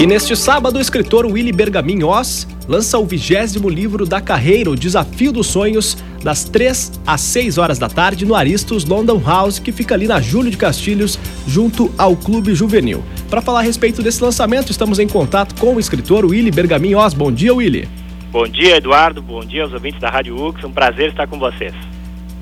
E neste sábado, o escritor Willy Bergamin Oz lança o vigésimo livro da carreira, O Desafio dos Sonhos, das 3 às 6 horas da tarde no Aristos London House, que fica ali na Júlio de Castilhos, junto ao Clube Juvenil. Para falar a respeito desse lançamento, estamos em contato com o escritor Willy Bergamin Oz. Bom dia, Willy. Bom dia, Eduardo. Bom dia aos ouvintes da Rádio UX. Um prazer estar com vocês.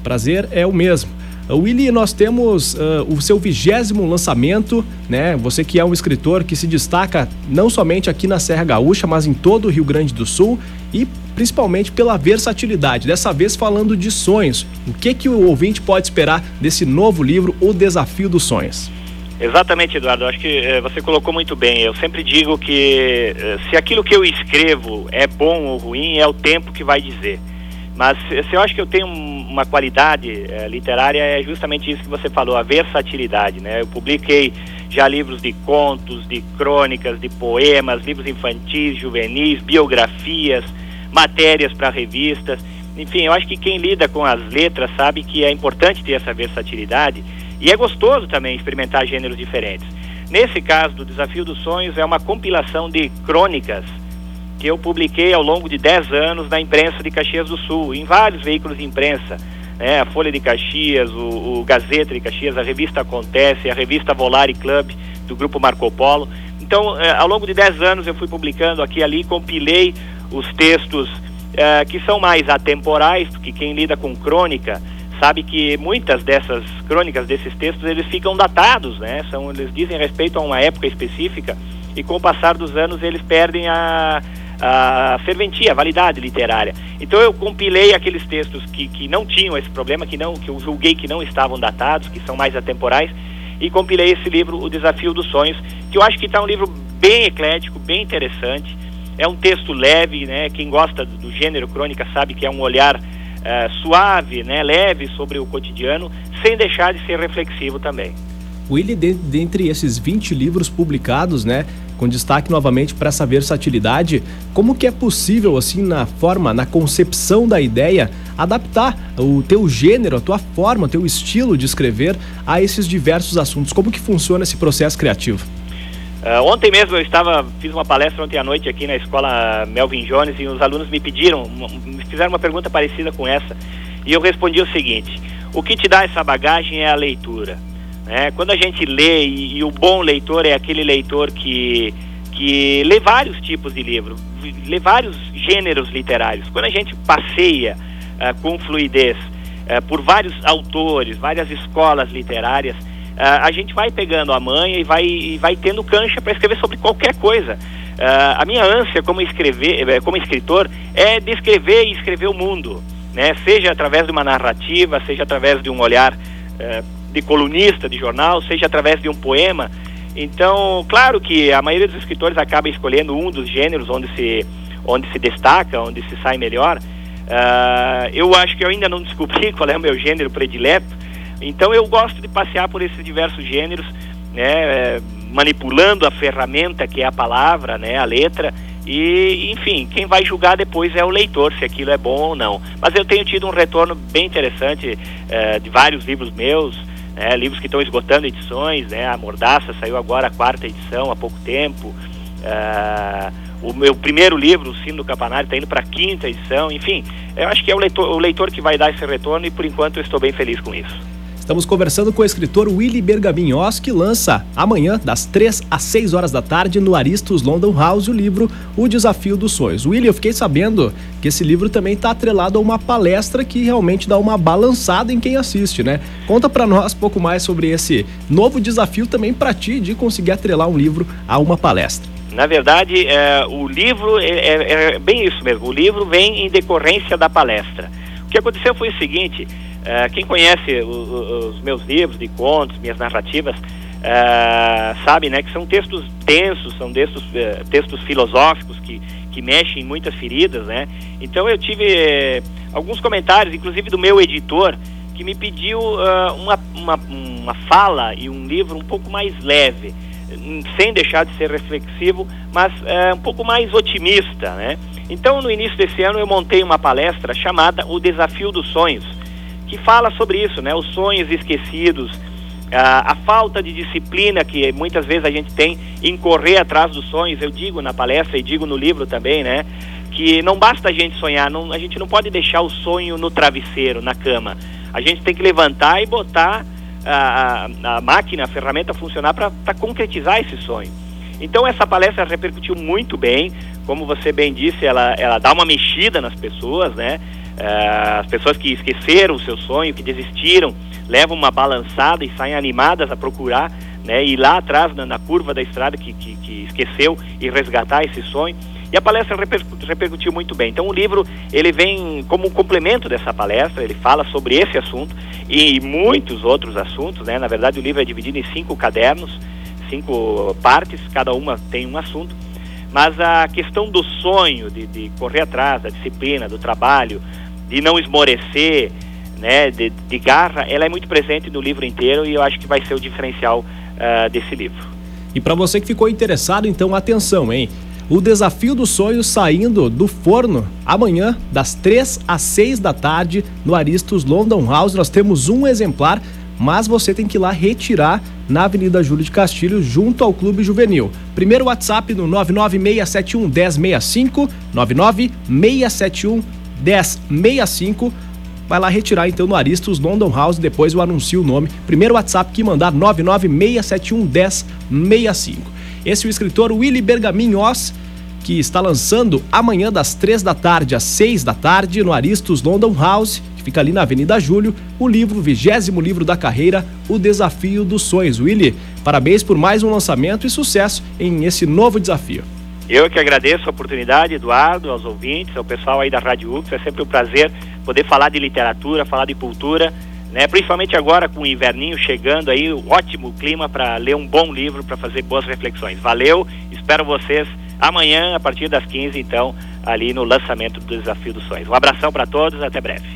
Prazer é o mesmo. Willy, nós temos uh, o seu vigésimo lançamento, né? Você que é um escritor que se destaca não somente aqui na Serra Gaúcha, mas em todo o Rio Grande do Sul e principalmente pela versatilidade. Dessa vez falando de sonhos. O que que o ouvinte pode esperar desse novo livro, O Desafio dos Sonhos? Exatamente, Eduardo. Acho que eh, você colocou muito bem. Eu sempre digo que eh, se aquilo que eu escrevo é bom ou ruim, é o tempo que vai dizer. Mas se eu acho que eu tenho uma qualidade é, literária é justamente isso que você falou, a versatilidade, né? Eu publiquei já livros de contos, de crônicas, de poemas, livros infantis, juvenis, biografias, matérias para revistas. Enfim, eu acho que quem lida com as letras sabe que é importante ter essa versatilidade e é gostoso também experimentar gêneros diferentes. Nesse caso do Desafio dos Sonhos, é uma compilação de crônicas que eu publiquei ao longo de 10 anos na imprensa de Caxias do Sul, em vários veículos de imprensa. Né, a Folha de Caxias, o, o, Gazeta de Caxias, a revista Acontece, a revista Volare Club, do grupo Marco Polo. Então, eh, ao longo de 10 anos eu fui publicando aqui e ali, compilei os textos eh, que são mais atemporais, porque quem lida com crônica sabe que muitas dessas crônicas, desses textos, eles ficam datados, né? São, eles dizem respeito a uma época específica e com o passar dos anos eles perdem a, a serventia, a validade literária. Então eu compilei aqueles textos que, que não tinham esse problema, que não que eu julguei que não estavam datados, que são mais atemporais, e compilei esse livro, O Desafio dos Sonhos, que eu acho que está um livro bem eclético, bem interessante. É um texto leve, né? Quem gosta do, do gênero crônica sabe que é um olhar uh, suave, né? Leve sobre o cotidiano, sem deixar de ser reflexivo também. Willy, dentre esses 20 livros publicados, né, com destaque novamente para essa versatilidade, como que é possível, assim, na forma, na concepção da ideia, adaptar o teu gênero, a tua forma, o teu estilo de escrever a esses diversos assuntos? Como que funciona esse processo criativo? Uh, ontem mesmo eu estava, fiz uma palestra ontem à noite aqui na escola Melvin Jones e os alunos me pediram, me fizeram uma pergunta parecida com essa e eu respondi o seguinte: o que te dá essa bagagem é a leitura. Né? Quando a gente lê, e, e, o bom leitor é aquele leitor que, que lê vários tipos de livro, lê vários gêneros literários. Quando a gente passeia uh, com fluidez uh, por vários autores, várias escolas literárias, uh, a gente vai pegando a manha e vai, e vai tendo cancha para escrever sobre qualquer coisa. a minha ânsia como, escrever, eh, como escritor é descrever e escrever o mundo, né? seja através de uma narrativa, seja através de um olhar de colunista de jornal, seja através de um poema. Então, claro que a maioria dos escritores acaba escolhendo um dos gêneros onde se, onde se destaca, onde se sai melhor. Uh, eu acho que eu ainda não descobri qual é o meu gênero predileto, então eu gosto de passear por esses diversos gêneros, né, manipulando a ferramenta que é a palavra, né, a letra, e enfim, quem vai julgar depois é o leitor se aquilo é bom ou não. Mas eu tenho tido um retorno bem interessante uh, de vários livros meus, né, livros que estão esgotando edições, né, a Mordaça saiu agora a quarta edição há pouco tempo, uh, o meu primeiro livro, O Sino do Campanário, está indo para a quinta edição, enfim, eu acho que é o leitor, o leitor que vai dar esse retorno e por enquanto eu estou bem feliz com isso. Estamos conversando com o escritor Willy Bergaminhos, que lança amanhã, das 3 às 6 horas da tarde, no Aristos London House, o livro O Desafio dos Sonhos. Willy, eu fiquei sabendo que esse livro também está atrelado a uma palestra que realmente dá uma balançada em quem assiste, né? Conta para nós um pouco mais sobre esse novo desafio também para ti de conseguir atrelar um livro a uma palestra. Na verdade, é, o livro é, é, é bem isso mesmo. O livro vem em decorrência da palestra. O que aconteceu foi o seguinte: uh, quem conhece os meus livros de contos, minhas narrativas, uh, sabe né, que são textos densos, são textos, uh, textos filosóficos que, que mexem em muitas feridas. Né? Então eu tive alguns comentários, inclusive do meu editor, que me pediu uma, uma, uma fala e um livro um pouco mais leve sem deixar de ser reflexivo, mas é, um pouco mais otimista, né? Então, no início desse ano, eu montei uma palestra chamada O Desafio dos Sonhos, que fala sobre isso, né? Os sonhos esquecidos, a, a, falta de disciplina que muitas vezes a gente tem em correr atrás dos sonhos, eu digo na palestra e digo no livro também, né? Que não basta a gente sonhar, não, a gente não pode deixar o sonho no travesseiro, na cama. A gente tem que levantar e botar a, a, a máquina, a ferramenta funcionar para concretizar esse sonho. Então essa palestra repercutiu muito bem, como você bem disse, ela, ela dá uma mexida nas pessoas, né? Uh, as pessoas que esqueceram o seu sonho, que desistiram, levam uma balançada e saem animadas a procurar, né? Ir lá atrás na, na curva da estrada que, que, que, esqueceu e resgatar esse sonho. E a palestra repercutiu muito bem. Então o livro ele vem como um complemento dessa palestra. Ele fala sobre esse assunto e muitos outros assuntos, né? Na verdade o livro é dividido em cinco cadernos cinco partes, cada uma tem um assunto, mas a questão do sonho, de, de correr atrás, da disciplina, do trabalho, de não esmorecer, né, de, de, garra, ela é muito presente no livro inteiro e eu acho que vai ser o diferencial uh, desse livro. E para você que ficou interessado, então atenção, hein? O desafio do sonho saindo do forno amanhã, das 3 às 6 da tarde, no Aristos London House. Nós temos um exemplar mas você tem que ir lá retirar na Avenida Júlio de Castilho, junto ao Clube Juvenil. Primeiro WhatsApp no 99671 1065, 99671 1065. Vai lá retirar então no Aristos London House, depois eu anuncio o nome. Primeiro WhatsApp que mandar 99671 1065. Esse é o escritor Willy Bergaminhos, que está lançando amanhã das 3 da tarde às 6 da tarde no Aristos London House fica ali na Avenida Júlio, o livro, vigésimo livro da carreira, O Desafio dos Sonhos. Willy, parabéns por mais um lançamento e sucesso em esse novo desafio. Eu que agradeço a oportunidade, Eduardo, aos ouvintes, ao pessoal aí da Rádio UX. É sempre um prazer poder falar de literatura, falar de cultura, né? principalmente agora com o inverninho chegando aí, ótimo clima para ler um bom livro, para fazer boas reflexões. Valeu, espero vocês amanhã, a partir das 15, então, ali no lançamento do Desafio dos Sonhos. Um abração para todos, até breve.